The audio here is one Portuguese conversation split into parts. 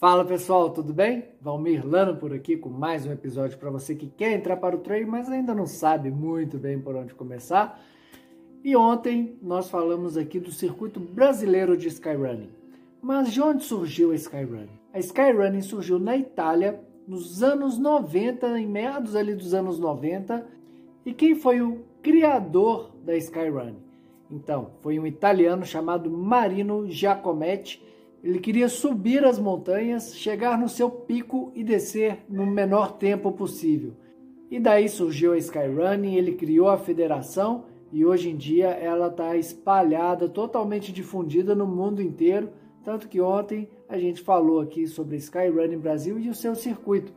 Fala pessoal, tudo bem? Valmir Lano por aqui com mais um episódio para você que quer entrar para o trail, mas ainda não sabe muito bem por onde começar. E ontem nós falamos aqui do circuito brasileiro de skyrunning. Mas de onde surgiu a skyrunning? A skyrunning surgiu na Itália nos anos 90, em meados ali dos anos 90. E quem foi o criador da skyrunning? Então, foi um italiano chamado Marino Giacometti ele queria subir as montanhas, chegar no seu pico e descer no menor tempo possível. E daí surgiu a Skyrunning, ele criou a federação e hoje em dia ela está espalhada, totalmente difundida no mundo inteiro. Tanto que ontem a gente falou aqui sobre Skyrunning Brasil e o seu circuito.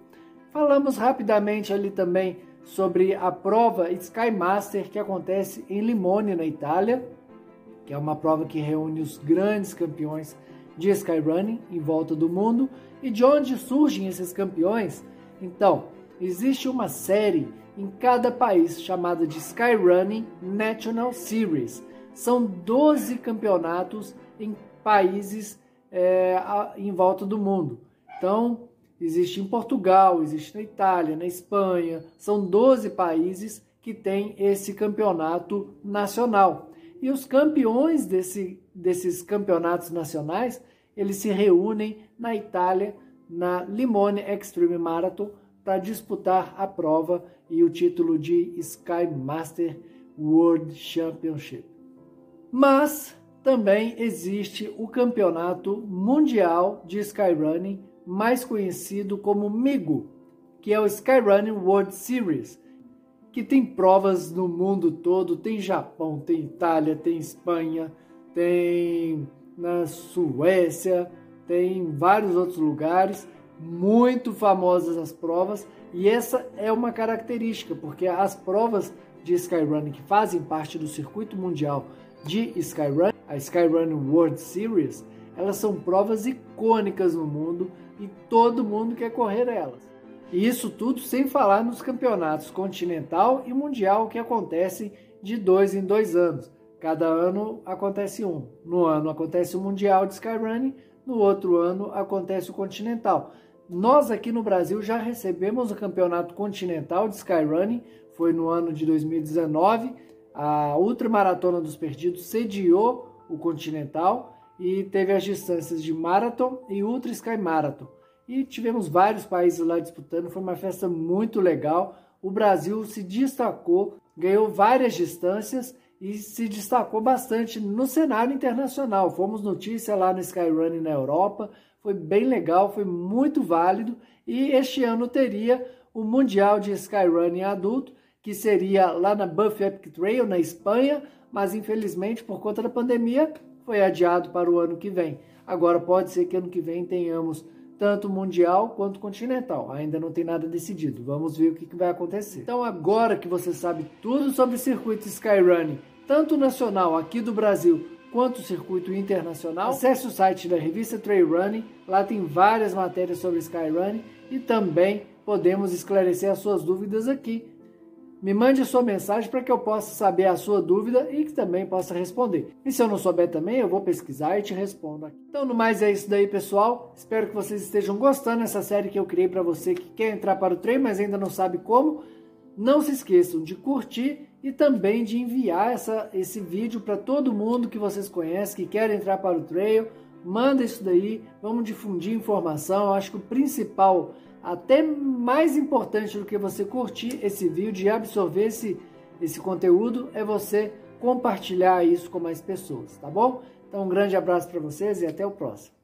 Falamos rapidamente ali também sobre a prova Skymaster que acontece em Limone, na Itália, que é uma prova que reúne os grandes campeões de skyrunning em volta do mundo e de onde surgem esses campeões. Então, existe uma série em cada país chamada de Skyrunning National Series. São 12 campeonatos em países é, em volta do mundo. Então, existe em Portugal, existe na Itália, na Espanha. São 12 países que têm esse campeonato nacional. E os campeões desse, desses campeonatos nacionais, eles se reúnem na Itália, na Limone Extreme Marathon, para disputar a prova e o título de Sky Master World Championship. Mas também existe o Campeonato Mundial de Skyrunning, mais conhecido como MIGO, que é o Skyrunning World Series, que tem provas no mundo todo, tem Japão, tem Itália, tem Espanha, tem na Suécia, tem vários outros lugares, muito famosas as provas, e essa é uma característica, porque as provas de Skyrunning que fazem parte do circuito mundial de Skyrunning, a Skyrunning World Series, elas são provas icônicas no mundo e todo mundo quer correr elas. E isso tudo sem falar nos campeonatos continental e mundial que acontecem de dois em dois anos. Cada ano acontece um. No ano acontece o Mundial de Skyrunning, no outro ano acontece o Continental. Nós aqui no Brasil já recebemos o Campeonato Continental de Skyrunning, foi no ano de 2019. A Ultramaratona dos Perdidos sediou o Continental e teve as distâncias de Marathon e Ultra Sky Marathon e tivemos vários países lá disputando. Foi uma festa muito legal. O Brasil se destacou, ganhou várias distâncias e se destacou bastante no cenário internacional. Fomos notícia lá no Skyrunning na Europa, foi bem legal, foi muito válido. E este ano teria o Mundial de Skyrunning adulto, que seria lá na Buff Epic Trail, na Espanha, mas infelizmente por conta da pandemia foi adiado para o ano que vem. Agora pode ser que ano que vem tenhamos tanto mundial quanto continental. Ainda não tem nada decidido. Vamos ver o que, vai acontecer. Então, agora que você sabe tudo sobre o circuito Skyrunning, tanto nacional aqui do Brasil quanto o circuito internacional, acesse o site da revista Trail Running. Lá tem várias matérias sobre Skyrunning e também podemos esclarecer as suas dúvidas aqui me mande a sua mensagem para que eu possa saber a sua dúvida e que também possa responder. E se eu não souber também, eu vou pesquisar e te respondo aqui. Então, no mais é isso daí, pessoal. Espero que vocês estejam gostando dessa série que eu criei para você que quer entrar para o treino, mas ainda não sabe como. Não se esqueçam de curtir e também de enviar essa, esse vídeo para todo mundo que vocês conhecem, que quer entrar para o trail. Manda isso daí, vamos difundir informação. Eu acho que o principal até mais importante do que você curtir esse vídeo e absorver esse, esse conteúdo é você compartilhar isso com mais pessoas, tá bom? Então um grande abraço para vocês e até o próximo.